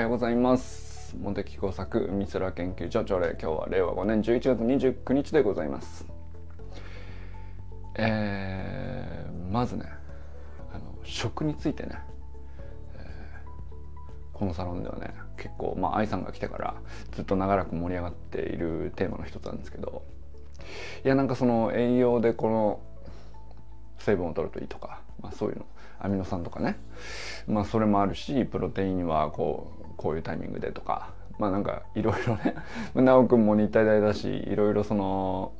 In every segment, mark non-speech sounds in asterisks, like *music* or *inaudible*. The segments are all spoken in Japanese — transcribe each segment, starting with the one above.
はようございます。茂木工作美空研究所朝礼今日は令和5年11月29日でございます。えー、まずねあの食についてね、えー、このサロンではね結構まあ愛さんが来てからずっと長らく盛り上がっているテーマの一つなんですけどいやなんかその栄養でこの成分を取るといいとか、まあ、そういうのアミノ酸とかねまあそれもあるしプロテインはこうこういうタイミングでとかまあなんかいろいろね *laughs* 修くんも日体大だしいろいろその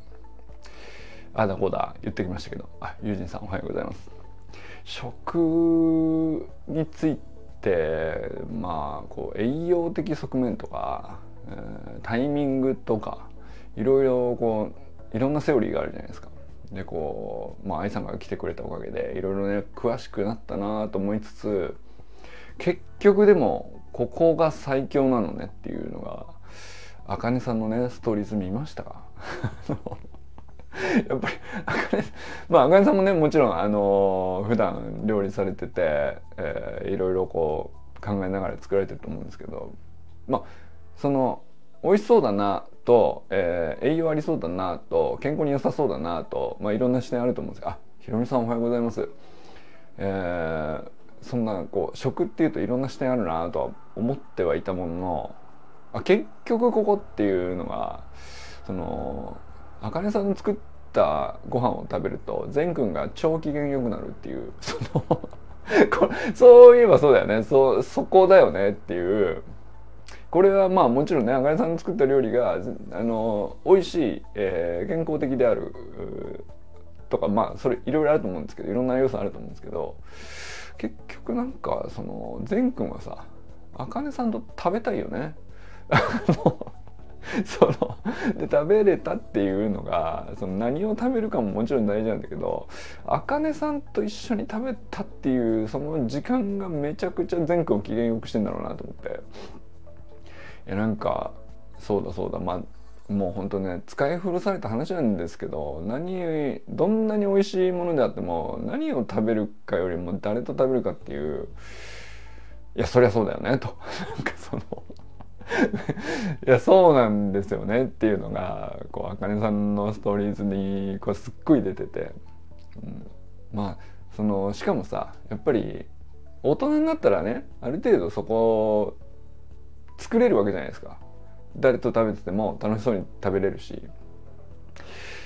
あだこうだ言ってきましたけどあユージンさんおはようございます。食についてまあこう栄養的側面とか、タイミングとかいろいろこういろんなセオリーがあるじゃないですか。でこうまあ愛さんが来てくれたおかげでいろいろね詳しくなったなと思いつつ結局でもここが最強なのねっていうのがあかねさんのねストーリーズ見ました？か *laughs* やっぱりあかねまああかねさんもねもちろんあの普段料理されてて、えー、いろいろこう考えながら作られてると思うんですけどまあその美味しそうだなと、えー、栄養ありそうだなと健康に良さそうだなと、まあ、いろんな視点あると思うんですがあひろみさんおはようございます。えー、そんなこう食っていうといろんな視点あるなとは思ってはいたもののあ結局ここっていうのがそのあかねさんの作ったご飯を食べると善くんが超機嫌良くなるっていう *laughs* そのこれそういえばそうだよね。そそこだよねっていう。これはまあもちろんねあかねさんの作った料理があの美味しい、えー、健康的であるとかまあそれいろいろあると思うんですけどいろんな要素あると思うんですけど結局なんかその善くんはさあかねさんと食べたいよね。*laughs* そので食べれたっていうのがその何を食べるかももちろん大事なんだけどあかねさんと一緒に食べたっていうその時間がめちゃくちゃ善くんを機嫌よくしてんだろうなと思っていやなんかそうだそうだまあもうほんとね使い古された話なんですけど何どんなに美味しいものであっても何を食べるかよりも誰と食べるかっていういやそりゃそうだよねと。*laughs* なんかそのいやそうなんですよねっていうのがこうあかねさんのストーリーズにこうすっごい出てて、うん、まあそのしかもさやっぱり大人になったらねある程度そこ作れるわけじゃないですか。誰と食べてても楽しそうに食べれるし。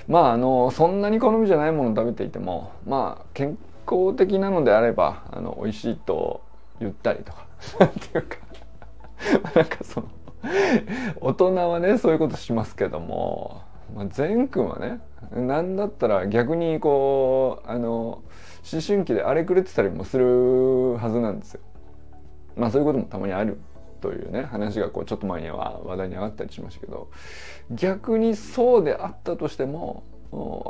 まああのそんなに好みじゃないものを食べていてもまあ健康的なのであればあの美味しいと言ったりとか。*laughs* なんていうか。*laughs* なんかその大人はねそういうことしますけども、まあ、善くんはね何だったら逆にこうあの思春期で荒れ狂ってたりもするはずなんですよ。まあそういうこともたまにある。というね話がこうちょっと前には話題に上がったりしましたけど逆にそうであったとしても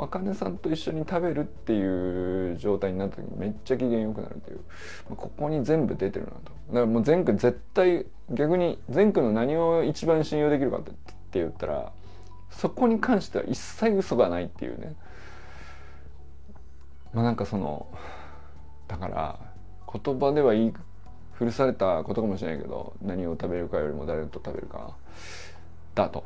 あかねさんと一緒に食べるっていう状態になった時めっちゃ機嫌良くなるというまここに全部出てるなと。だからもう善くん絶対逆に善くんの何を一番信用できるかって言ったらそこに関しては一切嘘がないっていうね。まあなんかそのだから言葉では言い古されたことかもしれないけど何を食べるかよりも誰と食べるか。だと。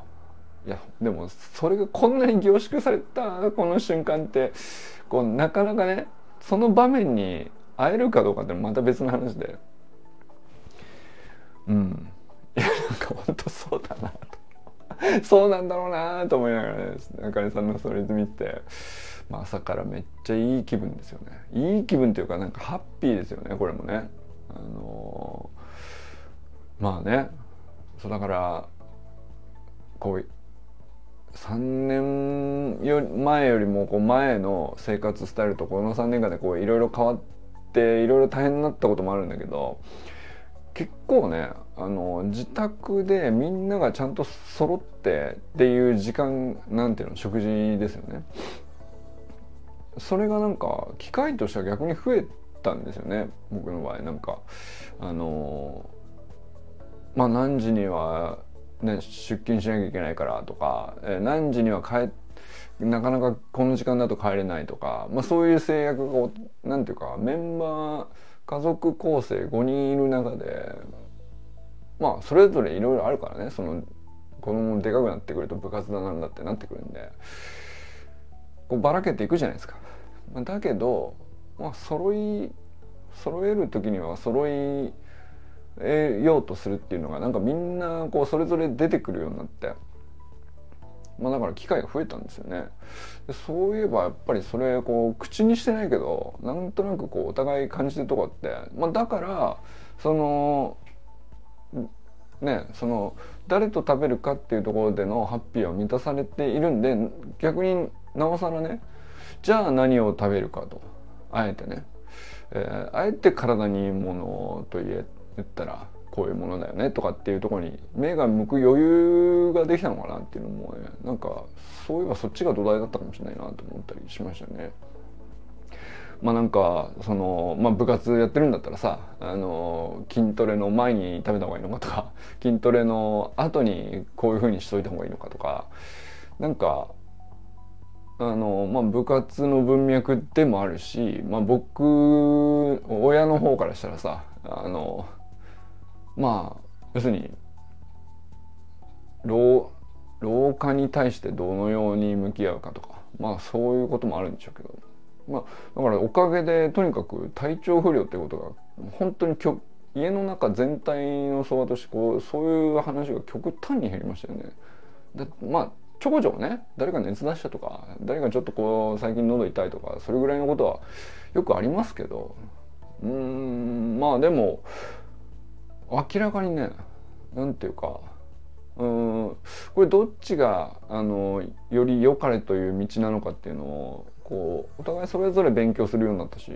いやでもそれがこんなに凝縮されたこの瞬間ってこうなかなかねその場面に会えるかどうかってまた別の話で。うん。いやなんか本当そうだなと。そうなんだろうなと思いながらね中根さんのストーリーズ見て、まあ、朝からめっちゃいい気分ですよね。いい気分っていうかなんかハッピーですよねこれもね。あのまあねそうだからこう3年よ前よりもこう前の生活スタイルとこの3年間でいろいろ変わっていろいろ大変になったこともあるんだけど結構ねあの自宅でみんながちゃんと揃ってっていう時間なんていうの食事ですよね。それがなんか機会としては逆に増えたんですよね僕の場合なんかあのまあ何時にはね、出勤しなきゃいけないからとか、え、何時には帰なかなかこの時間だと帰れないとか、まあ、そういう制約が何ていうかメンバー家族構成5人いる中でまあそれぞれいろいろあるからねその子供でかくなってくると部活だなんだってなってくるんでこうばらけていくじゃないですか。だけど、まあ、揃い揃える時には揃いようとするっていうのがなんかみんなこうそれぞれ出てくるようになって。まあ、だから機会が増えたんですよねでそういえばやっぱりそれこう口にしてないけどなんとなくこうお互い感じてるとこって、まあ、だからそのねその誰と食べるかっていうところでのハッピーは満たされているんで逆になおさらねじゃあ何を食べるかとあえてね、えー、あえて体にいいものと言ったらこういうものだよねとかっていうところに目が向く余裕ができたのかなっていうのもねなんかそういえばそっちが土台だったかもしれないなと思ったりしましたね。まあなんかその、まあ、部活やってるんだったらさあの筋トレの前に食べた方がいいのかとか筋トレの後にこういうふうにしといた方がいいのかとかなんかあの、まあ、部活の文脈でもあるし、まあ、僕親の方からしたらさあのまあ要するに老老化に対してどのように向き合うかとかまあそういうこともあるんでしょうけど、まあ、だからおかげでとにかく体調不良ってことが本当に家の中全体の相場としてこうそういう話が極端に減りましたよね。でまあちょこちょこね誰か熱出したとか誰かちょっとこう最近喉痛いとかそれぐらいのことはよくありますけどうんまあでも明らかにね何て言うかうんこれどっちがあのより良かれという道なのかっていうのをこうお互いそれぞれ勉強するようになったし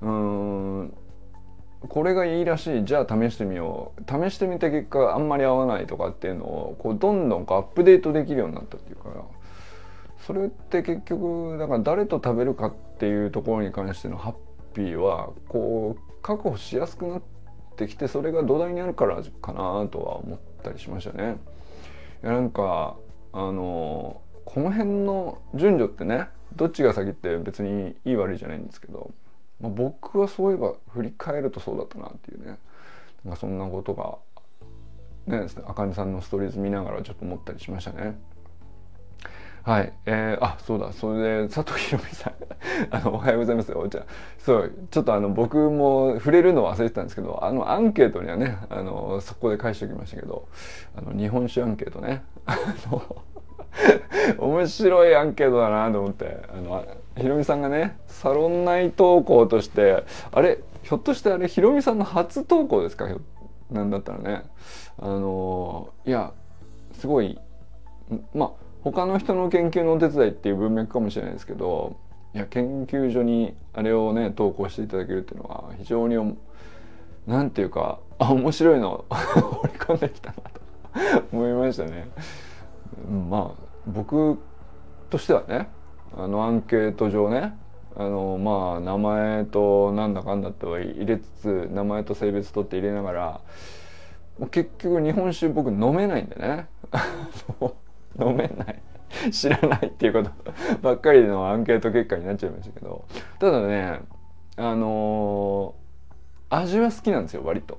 うんこれがいいらしい。じゃあ試してみよう。試してみた結果あんまり合わないとかっていうのをこうどんどんアップデートできるようになったっていうかそれって結局だから誰と食べるかっていうところに関してのハッピーはこう確保しやすくなってきてそれが土台にあるからかなとは思ったりしましたね。いやなんかあのこの辺の順序ってねどっちが先って別にいい悪いじゃないんですけど。まあ、僕はそういえば振り返るとそうだったなっていうねなんかそんなことがねあかねさんのストーリーズ見ながらちょっと思ったりしましたね。はい。えー、あ、そうだ。それで、佐藤ひろみさん。*laughs* あの、おはようございますよ。じゃそう、ちょっとあの、僕も触れるの忘れてたんですけど、あの、アンケートにはね、あの、そこで返しておきましたけど、あの、日本酒アンケートね。*laughs* 面白いアンケートだなと思って、あの、ひろみさんがねサロン内投稿としてあれひょっとしてあれひろみさんの初投稿ですか？なんだったらねあのいやすごいまあ他の人の研究のお手伝いっていう文脈かもしれないですけどいや研究所にあれをね投稿していただけるっていうのは非常に何て言うかあ面白いの掘 *laughs* り込んできたなと *laughs* 思いましたね。まあ僕としてはねあのアンケート上ねあのまあ名前となんだかんだと入れつつ名前と性別取って入れながら結局日本酒僕飲めないんでね。*laughs* 飲めない。知らないっていうことばっかりのアンケート結果になっちゃいましたけど。ただねあのー、味は好きなんですよ割と。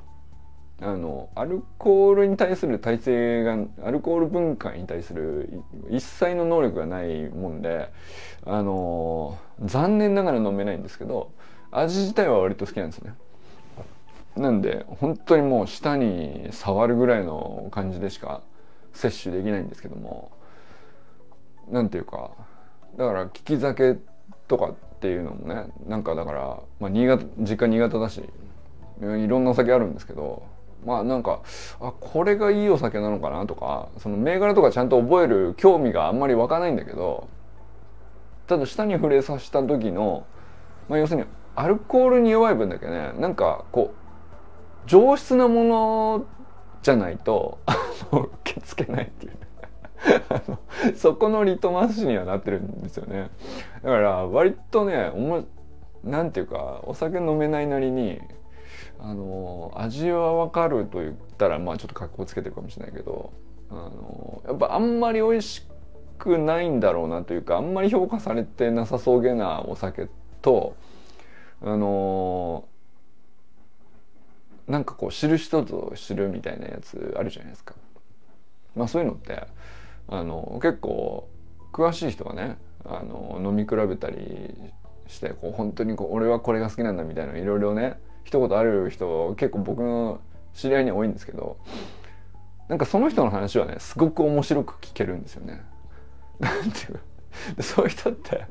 あのアルコールに対する耐性がアルコール分解に対する一切の能力がないもんであの残念ながら飲めないんですけど味自体は割と好きなんですね。なんで本当にもう舌に触るぐらいの感じでしか摂取できないんですけどもなんていうかだから利き酒とかっていうのもねなんかだから、まあ、新潟実家新潟だしいろんなお酒あるんですけどまあなんかあこれがいいお酒なのかなとかその銘柄とかちゃんと覚える興味があんまり湧かないんだけどただ舌に触れさせた時の、まあ、要するにアルコールに弱い分だけねなんかこう上質なものじゃないと受け付けないっていうそこのリトマス紙にはなってるんですよね。だから割とねおもなんていうかお酒飲めないなりにあの味は分かると言ったらまあちょっと格好つけてるかもしれないけどあのやっぱあんまり美味しくないんだろうなというかあんまり評価されてなさそうげなお酒とあのなんかこう知る人ぞ知るみたいなやつあるじゃないですか。まあそういうのってあの結構詳しい人がねあの飲み比べたりしてこう本当にこう俺はこれが好きなんだみたいないろいろね一言ある人結構僕の知り合いに多いんですけどなんかその人の話はねすごく面白く聞けるんですよね。*laughs* なんていうかそういう人って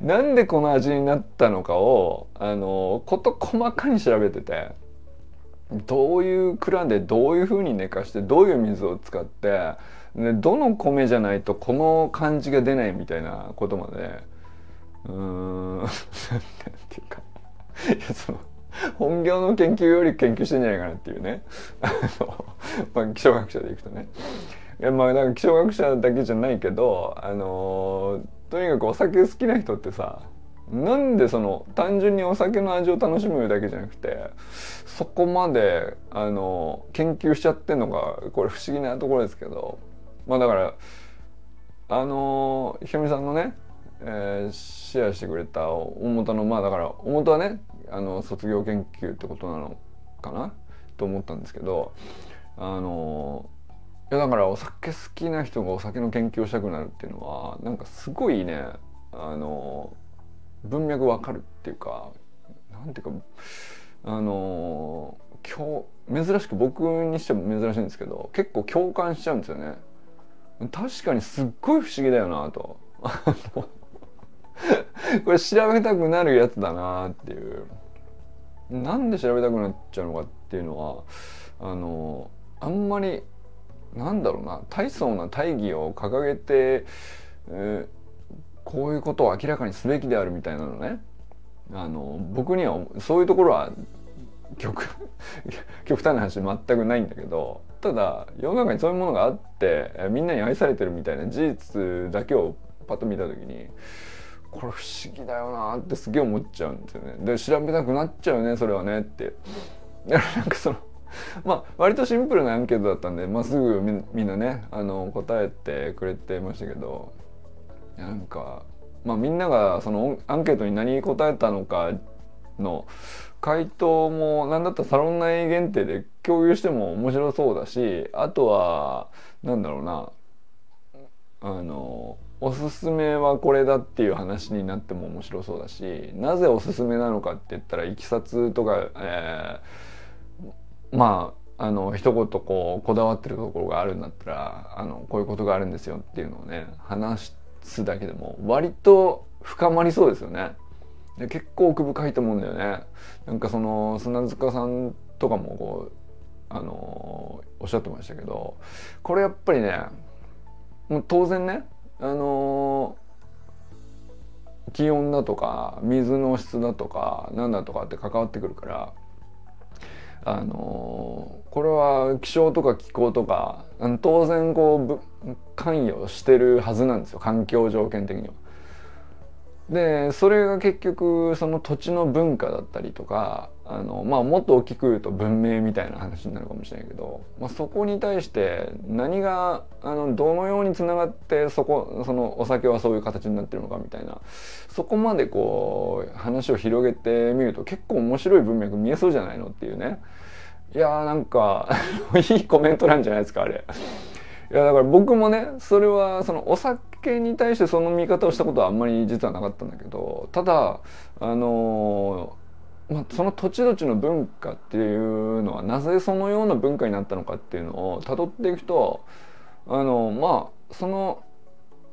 なんでこの味になったのかをあの事細かに調べててどういう蔵でどういうふうに寝かしてどういう水を使ってでどの米じゃないとこの感じが出ないみたいなことまでうーん *laughs* なんていうかいやその本業の研究より研究してんじゃないかなっていうね、まあ、気象学者でいくとね。いやまあなんか気象学者だけじゃないけどあのとにかくお酒好きな人ってさなんでその単純にお酒の味を楽しむだけじゃなくてそこまであの研究しちゃってんのがこれ不思議なところですけど。まあだからあのひろみさんのね、えー、シェアしてくれた大元のまあだから大元はねあの卒業研究ってことなのかな？と思ったんですけどあのいやだからお酒好きな人がお酒の研究をしたくなるっていうのはなんかすごいねあの文脈わかるっていうかなんていうかあの今日珍しく僕にしても珍しいんですけど結構共感しちゃうんですよね。確かにすっごい不思議だよなと。*laughs* これ調べたくなるやつだなっていう。なんで調べたくなっちゃうのかっていうのはあのあんまりなんだろうな大層な大義を掲げて、えー、こういうことを明らかにすべきであるみたいなのね。あの僕にはそういうところは極 *laughs* 極端な話全くないんだけどただ世の中にそういうものがあってみんなに愛されてるみたいな事実だけをパッと見た時にこれ不思議だよなってすげえ思っちゃうんですよね。で調べたくなっちゃうねそれはねって。なんかその *laughs* まあ割とシンプルなアンケートだったんで、まあ、すぐみんなねあの答えてくれてましたけどなんか、まあ、みんながそのアンケートに何答えたのかの回答も何だったらサロン内限定で共有しても面白そうだしあとはなんだろうなあのおすすめはこれだっていう話になっても面白そうだしなぜおすすめなのかって言ったらいきさつとか、えー、まああの一言こうこだわってるところがあるんだったらあのこういうことがあるんですよっていうのをね話すだけでも割と深まりそうですよね。で結構奥深いと思うんだよね。なんかその砂塚さんとかもこうあのおっしゃってましたけどこれやっぱりねもう当然ねあの気温だとか水の質だとか何だとかって関わってくるからあのこれは気象とか気候とか当然こう関与してるはずなんですよ環境条件的には。でそれが結局その土地の文化だったりとかあの、まあ、もっと大きく言うと文明みたいな話になるかもしれないけど、まあ、そこに対して何があのどのようにつながってそこそのお酒はそういう形になってるのかみたいなそこまでこう話を広げてみると結構面白い文脈見えそうじゃないのっていうねいやーなんか *laughs* いいコメントなんじゃないですかあれ。いやだから僕もねそれはそのお酒に対してその見方をしたことはあんまり実はなかったんだけどただあのまあ、その土地土地の文化っていうのはなぜそのような文化になったのかっていうのをたどっていくとあのまあその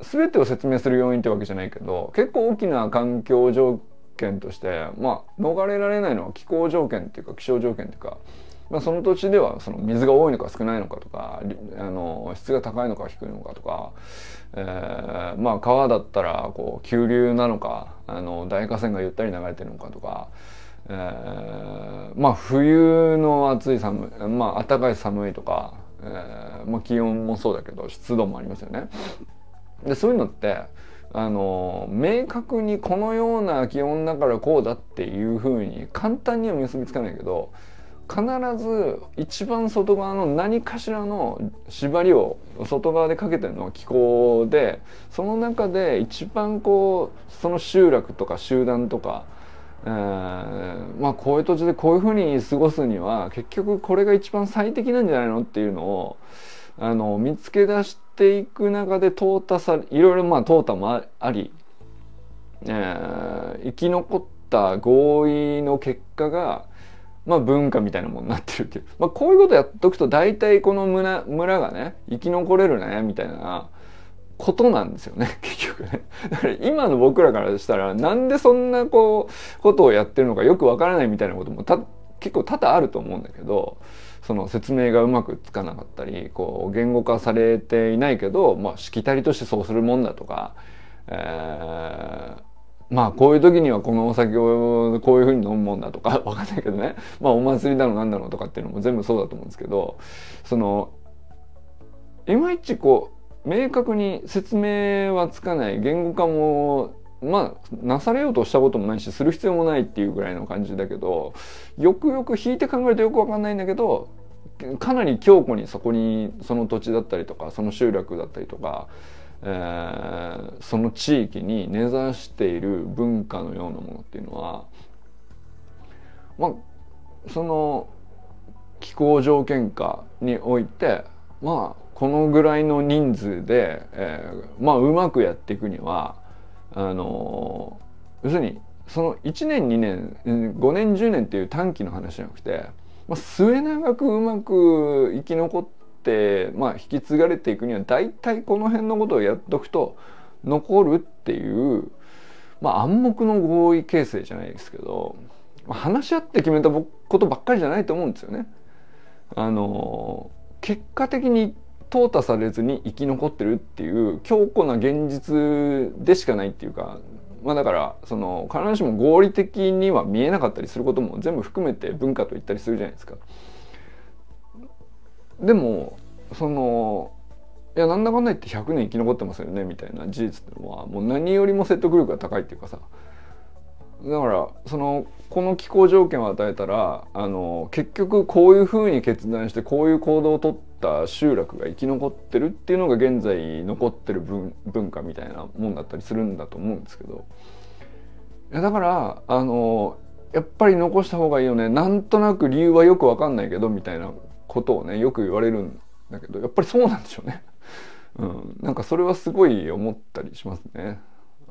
全てを説明する要因ってわけじゃないけど結構大きな環境条件としてまあ逃れられないのは気候条件っていうか気象条件っていうかまあ、その土地ではその水が多いのか少ないのかとかあの質が高いのか低いのかとか、えー、まあ川だったらこう急流なのかあの大河川がゆったり流れてるのかとか、えー、まあ冬の暑い寒いまあ暖かい寒いとか、えーまあ、気温もそうだけど湿度もありますよね。でそういうのってあの明確にこのような気温だからこうだっていうふうに簡単には結びつかないけど必ず一番外側の何かしらの縛りを外側でかけてるのは気候でその中で一番こうその集落とか集団とか、えー、まあこういう土地でこういうふうに過ごすには結局これが一番最適なんじゃないのっていうのをあの見つけ出していく中で淘汰されいろいろまあ淘汰もあり、えー、生き残った合意の結果がまあ文化みたいなものになってるっていう、まあ、こういうことやっとくと大体この村村がね生き残れるねみたいなことなんですよね *laughs* 結局ね。今の僕らからしたらなんでそんなこうことをやってるのかよくわからないみたいなことも結構多々あると思うんだけどその説明がうまくつかなかったりこう言語化されていないけど、まあ、しきたりとしてそうするもんだとか、えー、まあこういう時にはこのお酒をこういうふうに飲むもんだとか *laughs* わかんないけどねまあお祭りだのなんだろうとかっていうのも全部そうだと思うんですけどそのいまいちこう明確に説明はつかない言語化もまあなされようとしたこともないしする必要もないっていうぐらいの感じだけどよくよく引いて考えるとよくわかんないんだけどかなり強固にそこにその土地だったりとかその集落だったりとかえー、その地域に根ざしている文化のようなものっていうのはまあその気候条件下においてまあこのぐらいの人数で、えー、まあうまくやっていくにはあの要するにその1年2年5年10年っていう短期の話じゃなくて、まあ、末永くうまく生き残って、まあ、引き継がれていくには大体この辺のことをやっとくと残るっていう、まあ、暗黙の合意形成じゃないですけど話し合って決めたことばっかりじゃないと思うんですよね。あの結果的に淘汰されずに生き残ってるっていう強固な現実でしかないっていうかまあだからその必ずしも合理的には見えなかったりすることも全部含めて文化と言ったりするじゃないですか。でもそのいやなんだかんだ言って100年生き残ってますよねみたいな事実っていうのはもう何よりも説得力が高いっていうかさだからそのこの気候条件を与えたらあの結局こういうふうに決断してこういう行動をとった集落が生き残ってるっていうのが現在残ってる文文化みたいなもんだったりするんだと思うんですけどいやだからあのやっぱり残した方がいいよねなんとなく理由はよく分かんないけどみたいなことをねよく言われるんだけどやっぱりそうなんでしょうね。うん、なんかそれはすごい思ったりしますね。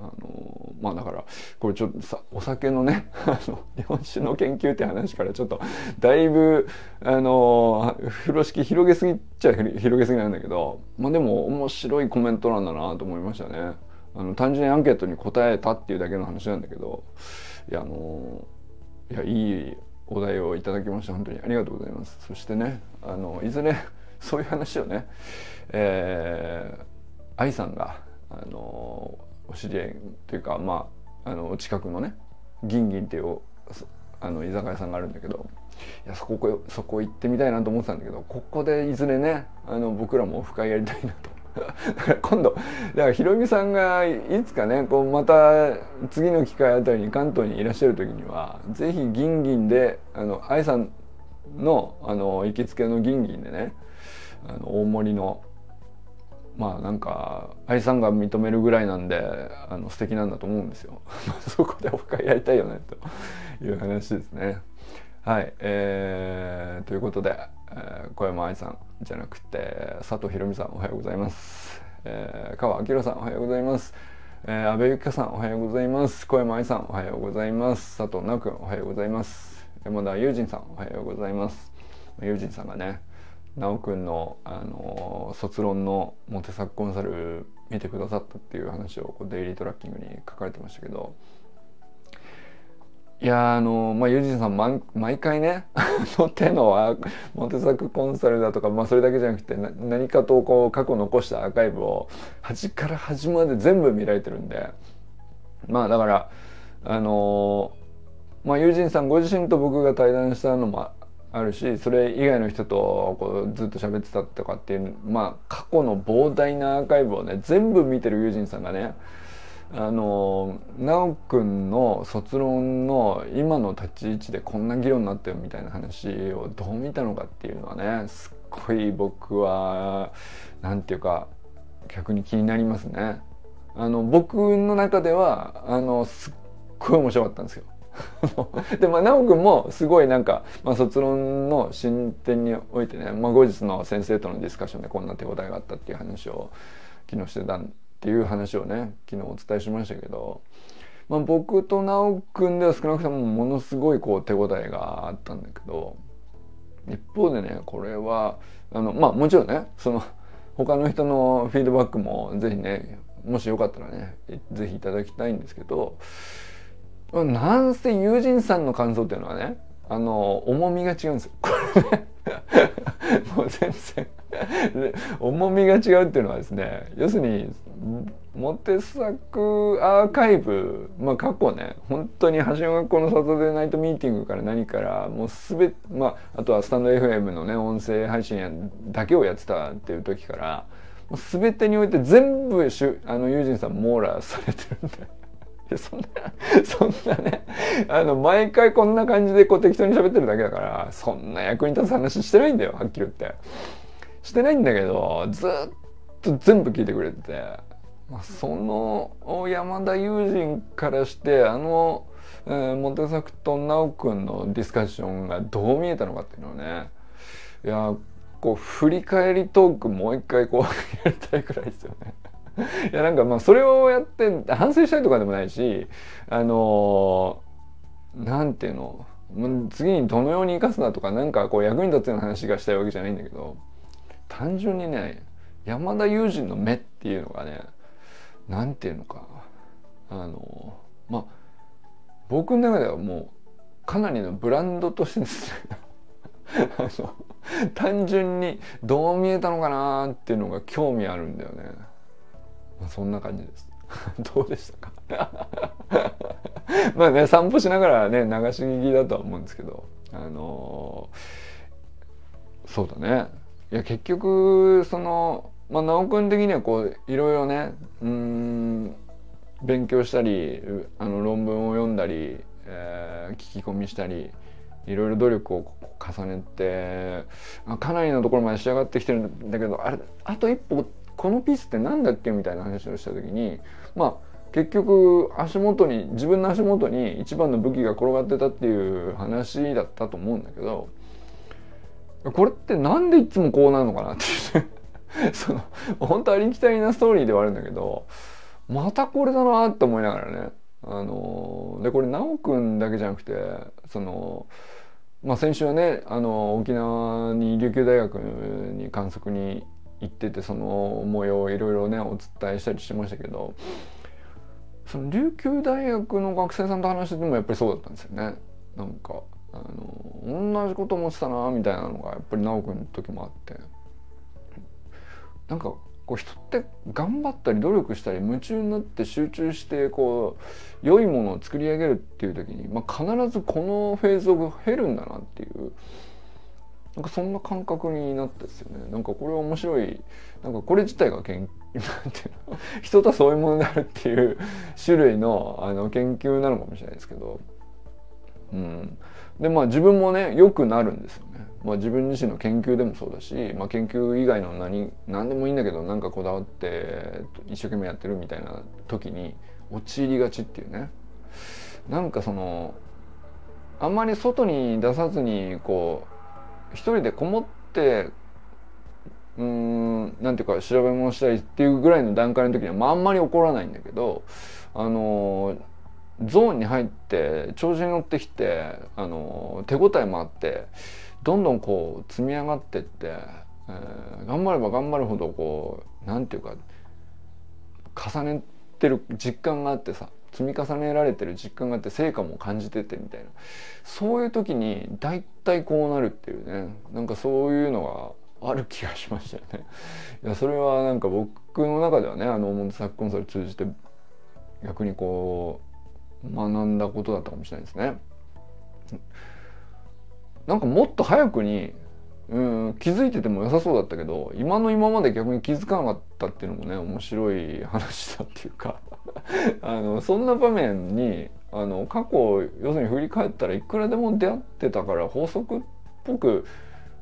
あのまあだからこれちょっとさお酒のね *laughs* あの日本酒の研究って話からちょっとだいぶあの風呂敷広げすぎっちゃ広げすぎなんだけどまあでも面白いコメントなんだなと思いましたね。あの単純にアンケートに答えたっていうだけの話なんだけどいやあのいやいいお題をいただきまして本当にありがとうございますそしてねあのいずれそういう話をねえー、愛さんがあのお知り合いというかまああの近くのね銀銀っていうあの居酒屋さんがあるんだけどいやそこそこ行ってみたいなと思ってたんだけどここでいずれねあの僕らもオフ会やりたいなと。今 *laughs* 度だからひろみさんがいつかねこうまた次の機会あたりに関東にいらっしゃる時には是非銀銀であの愛さんのあの行きつけの銀銀でねあの大盛りのまあなんか愛さんが認めるぐらいなんであの素敵なんだと思うんですよ。*laughs* そこでオフ会やりたいよねという話ですね。はい、えー、ということで、えー、小山愛さんじゃなくて佐藤ひろみさんおはようございます、えー、川明さんおはようございます、えー、安倍ゆきかさんおはようございます。小山愛さんおはようございます。佐藤直君おはようございます。山田友人さんおはようございます。友人さんがね直君の、あの卒論のモテ作コンサル見てくださったっていう話をデイリートラッキングに書かれてましたけど。いやあのまあユージンさん毎回ね *laughs* の手のモテ作コンサルだとか、まあ、それだけじゃなくて何かとこう過去残したアーカイブを端から端まで全部見られてるんで。まあだからあのまあユージンさんご自身と僕が対談したのもあるしそれ以外の人とこうずっと喋ってたとかっていうまあ過去の膨大なアーカイブをね全部見てるユージンさんがねあの修くんの卒論の今の立ち位置でこんな議論になったよみたいな話をどう見たのかっていうのはねすっごい僕は何て言うか逆に気になりますね。あの僕の中ではあのすっごい面白かったんですよ。*laughs* でまあ直くんもすごいなんか、まあ、卒論の進展においてね、まあ、後日の先生とのディスカッションでこんな手応えがあったっていう話を昨日してたっていう話をね昨日お伝えしましたけど、まあ、僕と直くんでは少なくともものすごいこう手応えがあったんだけど一方でねこれはあのまあもちろんねその他の人のフィードバックも是非ねもしよかったらね是非いただきたいんですけどなんせ友人さんの感想っていうのはねあの重みが違うんですよ。これねもう全然重みが違うっていうのはですね要するにモテ作アーカイブまあ過去ね本当に橋の学校のサタデーナイトミーティングから何からもうすべまああとはスタンド FM のね音声配信だけをやってたっていう時からもう全てにおいて全部しゅあのユージンさん網羅されてるんで。そんな、*laughs* そんなね、あの、毎回こんな感じでこう適当に喋ってるだけだから、そんな役に立つ話してないんだよ、はっきり言って。してないんだけど、ずっと全部聞いてくれてて、まあ、その山田友人からして、あの、えー、モテサクと直くんのディスカッションがどう見えたのかっていうのをね、いや、こう、振り返りトークもう一回こう *laughs* やりたいくらいですよね。いやなんかまあそれをやって反省したいとかでもないしあのなんていうの次にどのように生かすなとかなんかこう役に立つような話がしたいわけじゃないんだけど単純にね山田友人の目っていうのがねなんていうのかあのまあ僕の中ではもうかなりのブランドとしてですね *laughs* あの単純にどう見えたのかなっていうのが興味あるんだよね。そんな感じです。*laughs* どうでしたか？*laughs* まあね散歩しながらね流し聞きだとは思うんですけどあのー、そうだねいや結局そのまあ直君的にはこういろいろねうん勉強したりあの論文を読んだり、えー、聞き込みしたりいろいろ努力を重ねてかなりのところまで仕上がってきてるんだけどあれあと一歩このピースって何だっけみたいな話をした時にまあ結局足元に自分の足元に一番の武器が転がってたっていう話だったと思うんだけどこれって何でいつもこうなるのかなっていう *laughs* その本当ありきたりなストーリーではあるんだけどまたこれだなって思いながらね。あのでこれ修くんだけじゃなくてそのまあ先週はねあの沖縄に琉球大学に観測に行っててその模様をいろいろねお伝えしたりしましたけどその琉球大学の学生さんと話しててもやっぱりそうだったんですよね。なんかあの同じこと思ってたなみたいなのがやっぱり直くんの時もあってなんかこう人って頑張ったり努力したり夢中になって集中してこう良いものを作り上げるっていう時に、まあ、必ずこのフェーズを経るんだなっていうなんかそんな感覚になったですよね。なんかこれ面白いなんかこれ自体が研なんていうの？人とはそういうものであるっていう種類のあの研究なのかもしれないですけど。うん。でまあ自分もね良くなるんですよね、まあ、自分自身の研究でもそうだし、まあ、研究以外の何何でもいいんだけどなんかこだわって一生懸命やってるみたいな時に陥りがちっていうね。なんかそのあんまり外に出さずにこう一人でこもってうんなんていうか調べ物したりっていうぐらいの段階の時には、まあ、あんまり起こらないんだけどあのゾーンに入って調子に乗ってきてあの手応えもあってどんどんこう積み上がってって、えー、頑張れば頑張るほどこうなんていうか重ねてる実感があってさ。積み重ねられてる実感があって成果も感じててみたいなそういう時に大体こうなるっていうねなんかそういうのがある気がしましたよね。いやそれはなんか僕の中ではねあの表作コンサル通じて逆にこう学んだことだったかもしれないですね。なんかもっと早くにうん気づいてても良さそうだったけど今の今まで逆に気づかなかったっていうのもね面白い話だっていうかあのそんな場面にあの過去を要するに振り返ったらいくらでも出会ってたから法則っぽく、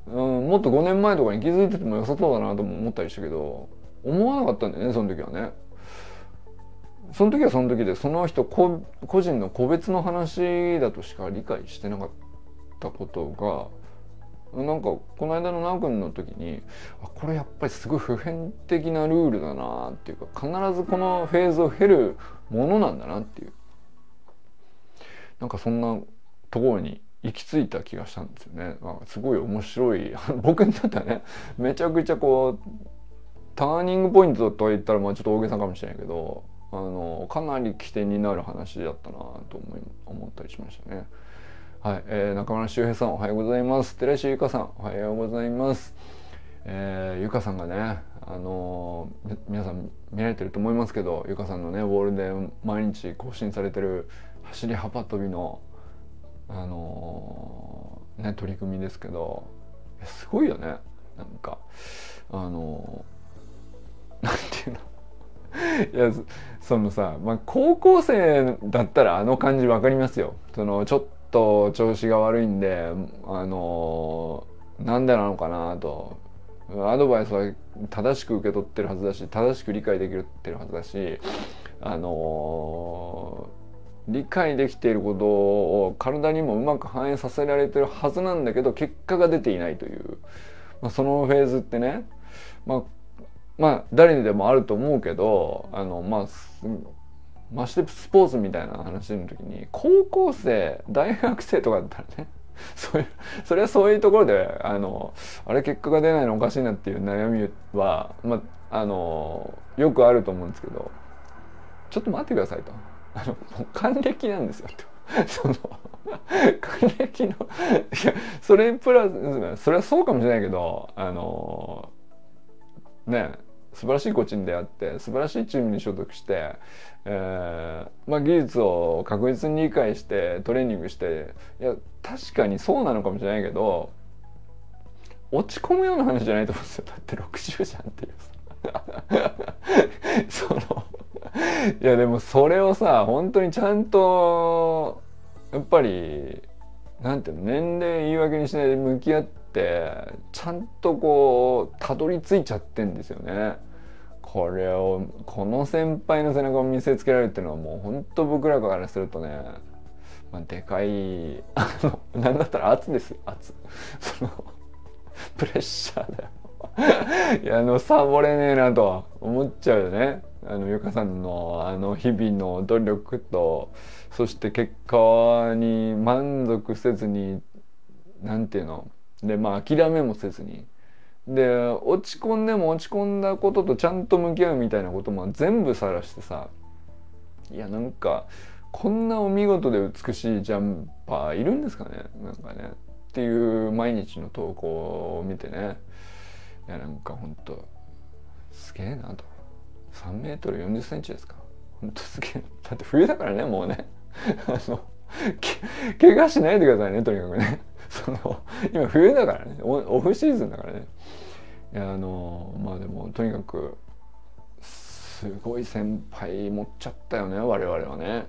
うん、もっと5年前とかに気づいてても良さそうだなとも思ったりしたけど思わなかったんだよねその時はね。その時はその時でその人個人の個別の話だとしか理解してなかったことがなんかこの間の直君の時にあこれやっぱりすごい普遍的なルールだなっていうか必ずこのフェーズを経るものなんだなっていうなんかそんなところに行き着いた気がしたんですよねあ。すごい面白い *laughs* 僕にとってはねめちゃくちゃこうターニングポイントとは言ったらまあちょっと大げさかもしれないけどあのかなり起点になる話だったなと思い思ったりしましたね。はい、えー、中村修平さんおはようございます。寺石ゆかさんおはようございます。えー、ゆかさんがね、あのー、皆さん見られてると思いますけど、ゆかさんのねウォールで毎日更新されてる走り幅跳びのあのー、ね取り組みですけど、すごいよね。なんかあのー、*laughs* なんていうの。いやそのさ、まあ、高校生だったらあの感じ分かりますよそのちょっと調子が悪いんであのなんでなのかなと。アドバイスは正しく受け取ってるはずだし正しく理解できてるはずだしあの理解できていることを体にもうまく反映させられてるはずなんだけど結果が出ていないという、まあ、そのフェーズってね、まあ、まあ誰にでもあると思うけどあのまあましてスポーツみたいな話の時に高校生大学生とかだったらね *laughs* そういうそれはそういうところであのあれ結果が出ないのおかしいなっていう悩みは、まあ、のよくあると思うんですけどちょっと待ってくださいとあのもう還暦なんですよと。*laughs* その還暦のいやそれプラスそれはそうかもしれないけどあのね素晴らしいコーチに出会って素晴らしいチームに所属して、えーまあ、技術を確実に理解してトレーニングしていや確かにそうなのかもしれないけど落ち込むような話じゃないと思うんですよ *laughs* だって60じゃんっていう *laughs* そのいやでもそれをさ本当にちゃんとやっぱりなんていうの年齢言い訳にしないで向き合ってちゃんとこうたどり着いちゃってんですよね。これをこの先輩の背中を見せつけられるっていうのはもう本当僕らからするとね、まあ、でかいあのなんだったら圧ですよ圧。*laughs* そのプレッシャーだよ。*laughs* いやあのサボれねえなとは思っちゃうよね。あのゆかさんのあの日々の努力とそして結果に満足せずに何て言うの？でまあ諦めもせずにで落ち込んでも落ち込んだこととちゃんと向き合うみたいなことも全部さらしてさいやなんかこんなお見事で美しいジャンパーいるんですかね？なんかね。っていう毎日の投稿を見てね。いやなんかほんとすげえなと。3メートル40センチですか？ほんとすげえ。だって冬だからねもうね。*laughs* あの怪我しないでくださいねとにかくね。*laughs* その今冬だからね。オフシーズンだからね。あのまあでもとにかくすごい先輩持っちゃったよね我々はね。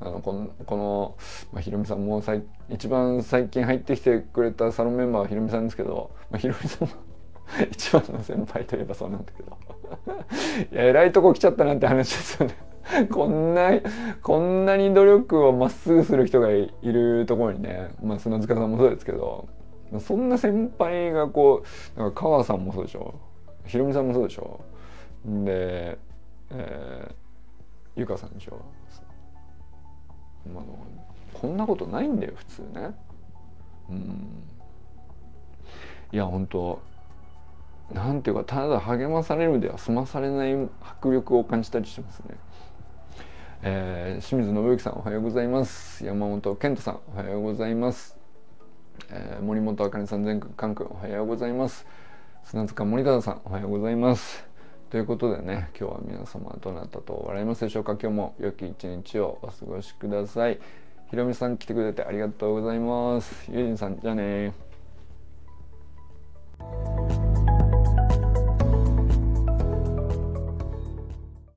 あのこのこの、まあ、ひろみさんもさい一番最近入ってきてくれたサロンメンバーはひろみさんですけど、まあ、ひろみさんの *laughs* 一番の先輩といえばそうなんだけど。*laughs* いや偉いとこ来ちゃったなって話ですよね。*laughs* こんなこんなに努力をまっすぐする人がいるところにねまあ砂塚さんもそうですけどそんな先輩がこうなんか川さんもそうでしょ？ひろみさんもそうでしょ？で、えー、ゆかさんでしょ、まあ、こんなことないんだよ普通ね。うん。いや本当なんていうかただ励まされるでは済まされない迫力を感じたりしますね。えー、清水信之さんおはようございます。山本健人さんおはようございます、えー、森本あかねさん全国関空おはようございます。砂塚森田さんおはようございます。ということでね今日は皆様どなたと笑いますでしょうか。今日も良き一日をお過ごしください。ひろみさん来てくれてありがとうございます。ゆうじんさんじゃあね